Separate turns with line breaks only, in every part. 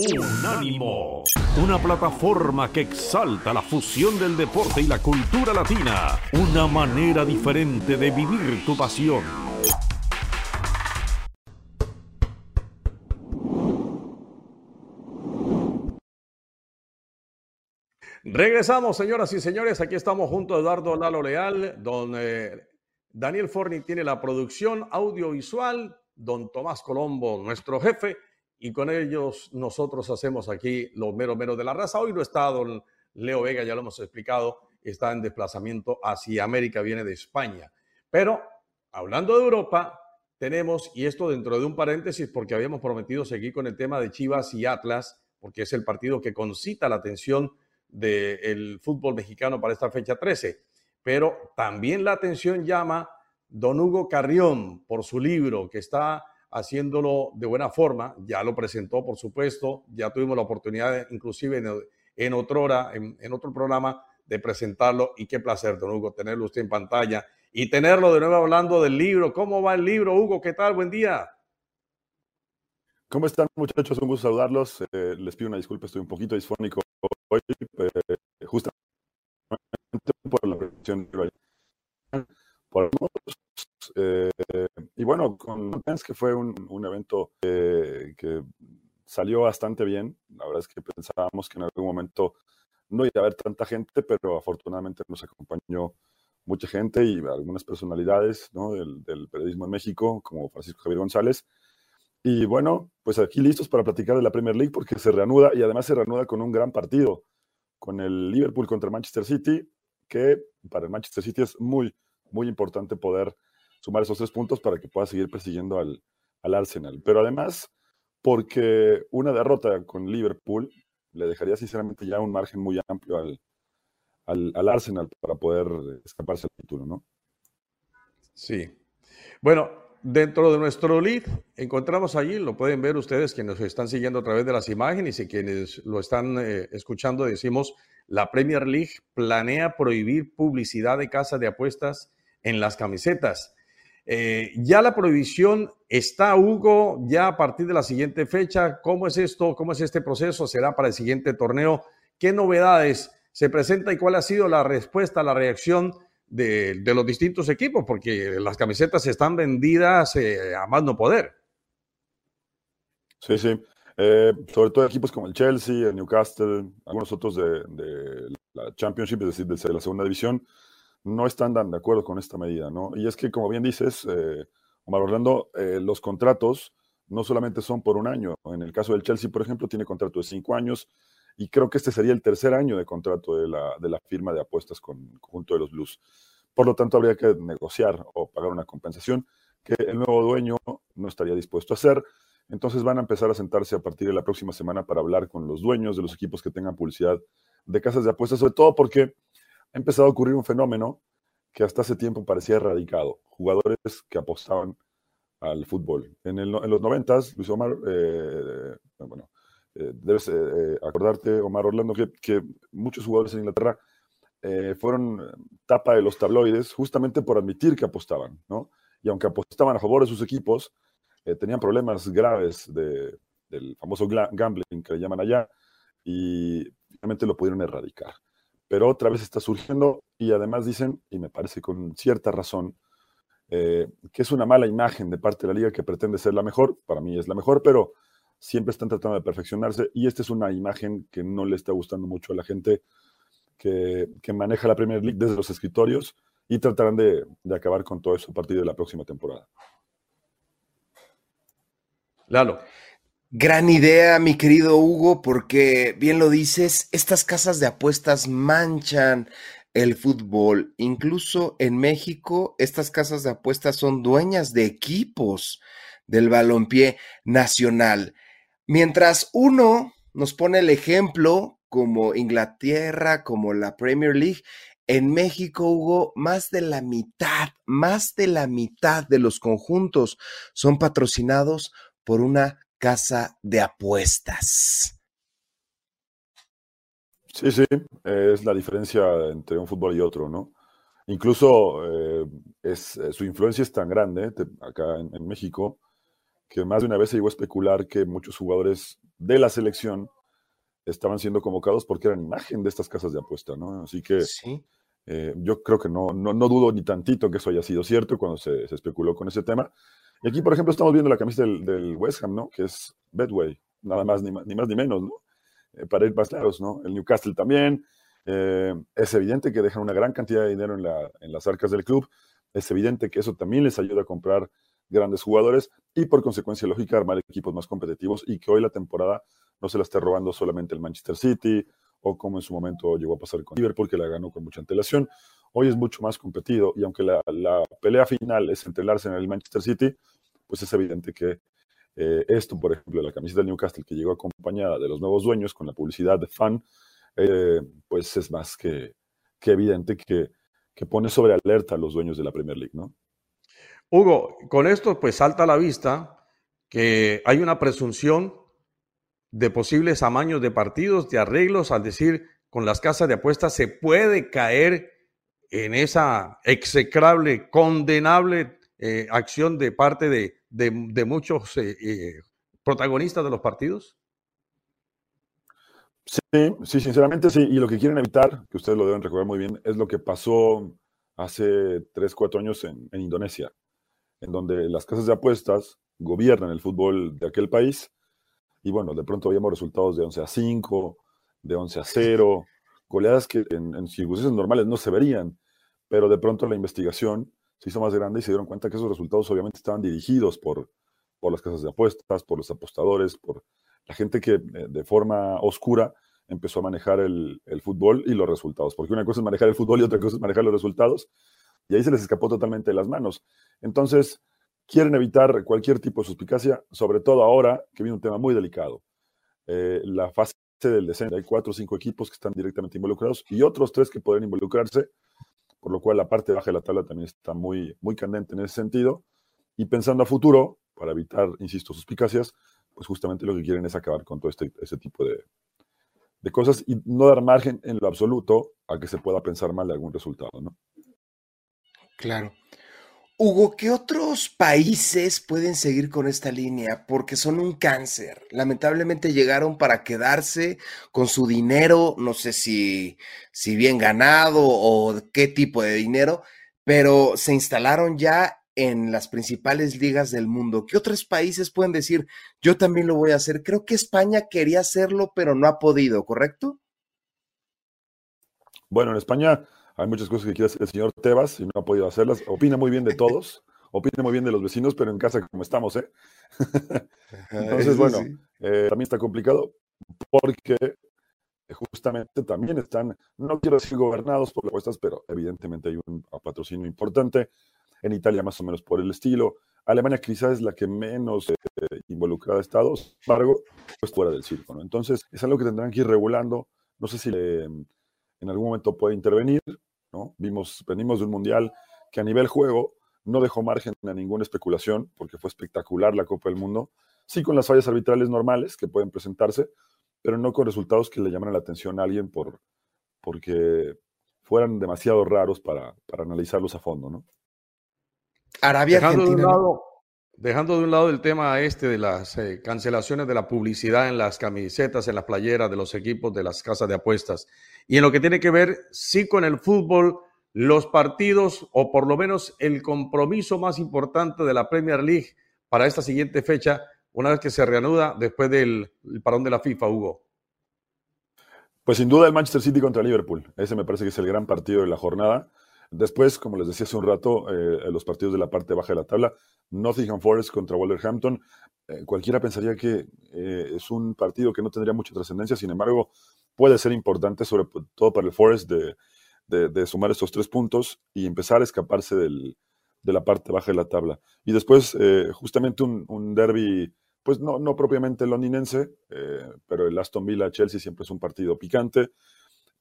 Unánimo, una plataforma que exalta la fusión del deporte y la cultura latina, una manera diferente de vivir tu pasión. Regresamos, señoras y señores. Aquí estamos junto a Eduardo Lalo Leal, donde Daniel Forni tiene la producción audiovisual, don Tomás Colombo, nuestro jefe, y con ellos nosotros hacemos aquí los meros meros de la raza. Hoy no está don Leo Vega, ya lo hemos explicado, está en desplazamiento hacia América, viene de España. Pero hablando de Europa, tenemos, y esto dentro de un paréntesis, porque habíamos prometido seguir con el tema de Chivas y Atlas, porque es el partido que concita la atención del fútbol mexicano para esta fecha 13. Pero también la atención llama don Hugo Carrión por su libro que está haciéndolo de buena forma. Ya lo presentó, por supuesto. Ya tuvimos la oportunidad, inclusive en, otro hora, en, otro programa, de presentarlo. Y qué placer, don Hugo, tenerlo usted en pantalla y tenerlo de nuevo hablando del libro. ¿Cómo va el libro, Hugo? ¿Qué tal? Buen día.
¿Cómo están, muchachos? Un gusto saludarlos. Eh, les pido una disculpa, estoy un poquito disfónico hoy, eh, justamente por la presión por eh, y bueno, con Pence, que fue un, un evento que salió bastante bien. La verdad es que pensábamos que en algún momento no iba a haber tanta gente, pero afortunadamente nos acompañó mucha gente y algunas personalidades del, del, periodismo en México, como Francisco Javier González. Y bueno, pues aquí listos para platicar de la Premier League porque se reanuda y además se reanuda con un gran partido, con el Liverpool contra Manchester City, que para el Manchester City es muy, muy importante poder sumar esos tres puntos para que pueda seguir persiguiendo al, al Arsenal. Pero además, porque una derrota con Liverpool le dejaría sinceramente ya un margen muy amplio al, al, al, Arsenal para poder escaparse del título, ¿no?
Sí. Bueno, dentro de nuestro lead encontramos allí, lo pueden ver ustedes quienes están siguiendo a través de las imágenes y quienes lo están eh, escuchando, decimos, la Premier League planea prohibir publicidad de casas de apuestas en las camisetas. Eh, ya la prohibición está, Hugo, ya a partir de la siguiente fecha. ¿Cómo es esto? ¿Cómo es este proceso? ¿Será para el siguiente torneo? ¿Qué novedades se presenta y cuál ha sido la respuesta, la reacción de, los distintos equipos? Porque las camisetas están vendidas eh, a más no poder.
Sí, sí. Eh, sobre todo equipos como el Chelsea, el Newcastle, algunos otros de, de la Championship, es decir, de la segunda división, no están de acuerdo con esta medida, ¿no? Y es que, como bien dices, eh, Omar Orlando, eh, los contratos no solamente son por un año. En el caso del Chelsea, por ejemplo, tiene contrato de cinco años y creo que este sería el tercer año de contrato de la, de la firma de apuestas con el conjunto de los Blues. Por lo tanto, habría que negociar o pagar una compensación que el nuevo dueño no estaría dispuesto a hacer. Entonces van a empezar a sentarse a partir de la próxima semana para hablar con los dueños de los equipos que tengan publicidad de casas de apuestas, sobre todo porque ha empezado a ocurrir un fenómeno que hasta hace tiempo parecía erradicado. Jugadores que apostaban al fútbol. En, los noventas, Luis Omar, eh, bueno, eh, debes eh, acordarte, Omar Orlando, que, muchos jugadores en Inglaterra fueron tapa de los tabloides justamente por admitir que apostaban, ¿no? Y aunque apostaban a favor de sus equipos, tenían problemas graves de, del famoso gambling que llaman allá y finalmente lo pudieron erradicar pero otra vez está surgiendo y además dicen, y me parece con cierta razón, eh, que es una mala imagen de parte de la liga que pretende ser la mejor, para mí es la mejor, pero siempre están tratando de perfeccionarse y esta es una imagen que no le está gustando mucho a la gente que, maneja la Premier League desde los escritorios y tratarán de, de acabar con todo eso a partir de la próxima temporada.
Lalo.
Gran idea, mi querido Hugo, porque bien lo dices, estas casas de apuestas manchan el fútbol. Incluso en México, estas casas de apuestas son dueñas de equipos del balompié nacional. Mientras uno nos pone el ejemplo como Inglaterra, como la Premier League, en México, Hugo, más de la mitad, más de la mitad de los conjuntos son patrocinados por una casa de apuestas.
Sí, sí, es la diferencia entre un fútbol y otro, ¿no? Incluso eh, es, eh, su influencia es tan grande acá en, México que más de una vez se llegó a especular que muchos jugadores de la selección estaban siendo convocados porque eran imagen de estas casas de apuesta, ¿no? Así que eh, yo creo que no, no, dudo ni tantito que eso haya sido cierto cuando se, especuló con ese tema. Y aquí, por ejemplo, estamos viendo la camisa del, West Ham, ¿no? Que es Bedway, nada más ni, ni más ni menos, ¿no? Eh, para ir más claros, ¿no? El Newcastle también. Eh, es evidente que dejan una gran cantidad de dinero en, la, en las arcas del club. Es evidente que eso también les ayuda a comprar grandes jugadores y por consecuencia lógica armar equipos más competitivos y que hoy la temporada no se la esté robando solamente el Manchester City o como en su momento llegó a pasar con Liverpool, que la ganó con mucha antelación. Hoy es mucho más competido y aunque la, pelea final es entre el Arsenal y el Manchester City, pues es evidente que eh, esto, por ejemplo, la camiseta del Newcastle que llegó acompañada de los nuevos dueños con la publicidad de fan, eh, pues es más que, evidente que, que pone sobre alerta a los dueños de la Premier League, ¿no?
Hugo, con esto pues salta a la vista que hay una presunción de posibles amaños de partidos, de arreglos, al decir con las casas de apuestas se puede caer en esa execrable, condenable eh, acción de parte de, muchos eh, eh, protagonistas de los partidos?
Sí, sí, sinceramente sí. Y lo que quieren evitar, que ustedes lo deben recordar muy bien, es lo que pasó hace 3, 4 años en Indonesia en donde las casas de apuestas gobiernan el fútbol de aquel país. Y bueno, de pronto veíamos resultados de 11 a 5, de 11 a 0, goleadas que en, circunstancias normales no se verían, pero de pronto la investigación se hizo más grande y se dieron cuenta que esos resultados obviamente estaban dirigidos por, por las casas de apuestas, por los apostadores, por la gente que eh, de forma oscura empezó a manejar el, el, fútbol y los resultados. Porque una cosa es manejar el fútbol y otra cosa es manejar los resultados y ahí se les escapó totalmente de las manos. Entonces, quieren evitar cualquier tipo de suspicacia, sobre todo ahora que viene un tema muy delicado. Eh, la fase del descenso, hay cuatro o cinco equipos que están directamente involucrados y otros tres que pueden involucrarse, por lo cual la parte baja de la tabla también está muy, muy candente en ese sentido. Y pensando a futuro, para evitar, insisto, suspicacias, pues justamente lo que quieren es acabar con todo este, ese tipo de, de cosas y no dar margen en lo absoluto a que se pueda pensar mal de algún resultado, ¿no?
Claro. Hugo, ¿qué otros países pueden seguir con esta línea? Porque son un cáncer. Lamentablemente llegaron para quedarse con su dinero, no sé si, si bien ganado o qué tipo de dinero, pero se instalaron ya en las principales ligas del mundo. ¿Qué otros países pueden decir, yo también lo voy a hacer? Creo que España quería hacerlo, pero no ha podido, ¿correcto?
Bueno, en España hay muchas cosas que quiere hacer el señor Tebas y no ha podido hacerlas. Opina muy bien de todos, opina muy bien de los vecinos, pero en casa como estamos, ¿eh? Entonces, bueno, eh, también está complicado porque justamente también están, no quiero decir gobernados por las apuestas, pero evidentemente hay un patrocinio importante. En Italia más o menos por el estilo. Alemania quizás es la que menos eh, involucrada ha estado, sin embargo, pues fuera del circo. ¿no? Entonces, es algo que tendrán que ir regulando. No sé si en algún momento puede intervenir, Vimos, venimos de un mundial que a nivel juego no dejó margen a ninguna especulación, porque fue espectacular la Copa del Mundo, sí con las fallas arbitrales normales que pueden presentarse, pero no con resultados que le llaman la atención a alguien por, porque fueran demasiado raros para, analizarlos a fondo, ¿no?
Arabia dejando de, un lado, dejando de un lado el tema este de las eh, cancelaciones de la publicidad en las camisetas, en las playeras de los equipos de las casas de apuestas, y en lo que tiene que ver, sí, con el fútbol, los partidos o por lo menos el compromiso más importante de la Premier League para esta siguiente fecha, una vez que se reanuda después del parón de la FIFA, Hugo.
Pues sin duda el Manchester City contra Liverpool. Ese me parece que es el gran partido de la jornada. Después, como les decía hace un rato, eh, los partidos de la parte baja de la tabla, Nottingham Forest contra Wolverhampton. Eh, cualquiera pensaría que eh, es un partido que no tendría mucha trascendencia, sin embargo, puede ser importante, sobre todo para el Forest, de, sumar estos tres puntos y empezar a escaparse de la parte baja de la tabla. Y después, eh, justamente un, derby, pues no, no propiamente londinense, eh, pero el Aston Villa-Chelsea siempre es un partido picante.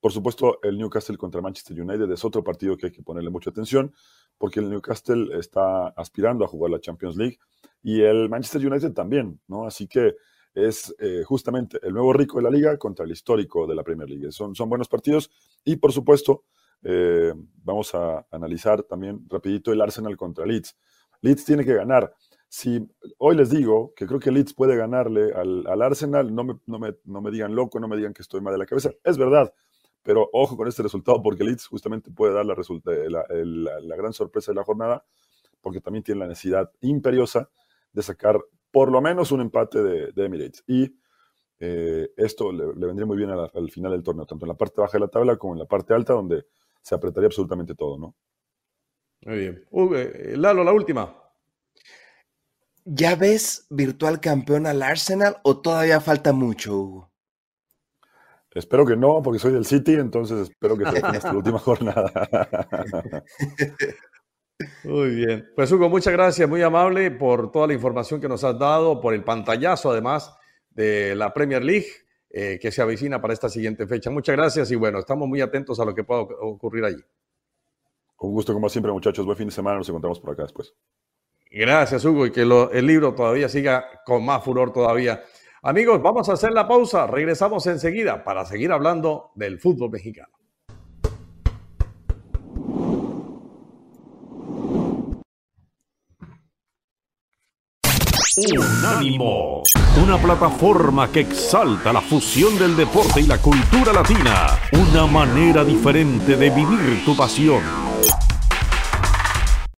Por supuesto, el Newcastle contra Manchester United es otro partido que hay que ponerle mucha atención, porque el Newcastle está aspirando a jugar la Champions League y el Manchester United también, ¿no? Así que es eh, justamente el nuevo rico de la liga contra el histórico de la Premier League. Son, son buenos partidos y por supuesto eh, vamos a analizar también rapidito el Arsenal contra Leeds. Leeds tiene que ganar. si hoy les digo que creo que Leeds puede ganarle al, Arsenal, no me, no, me, no me, digan loco, no me digan que estoy mal de la cabeza. Es verdad, pero ojo con este resultado porque Leeds justamente puede dar la, la, la, gran sorpresa de la jornada porque también tiene la necesidad imperiosa de sacar por lo menos un empate de, Emirates. Y eh, esto le, vendría muy bien al final del torneo, tanto en la parte baja de la tabla como en la parte alta, donde se apretaría absolutamente todo, ¿no?
Muy bien. Eh, Lalo, la última.
¿Ya ves virtual campeón al Arsenal o todavía falta mucho, Hugo?
Espero que no, porque soy del City, entonces espero que sea esta última jornada.
Muy bien. Pues Hugo, muchas gracias, muy amable por toda la información que nos has dado, por el pantallazo además de la Premier League eh, que se avecina para esta siguiente fecha. Muchas gracias y bueno, estamos muy atentos a lo que pueda ocurrir allí.
Un gusto como siempre, muchachos. Buen fin de semana, nos encontramos por acá después.
Gracias, Hugo, y que el libro todavía siga con más furor todavía. Amigos, vamos a hacer la pausa. Regresamos enseguida para seguir hablando del fútbol mexicano. Unánimo, una plataforma que exalta la fusión del deporte y la cultura latina, una manera diferente de vivir tu pasión.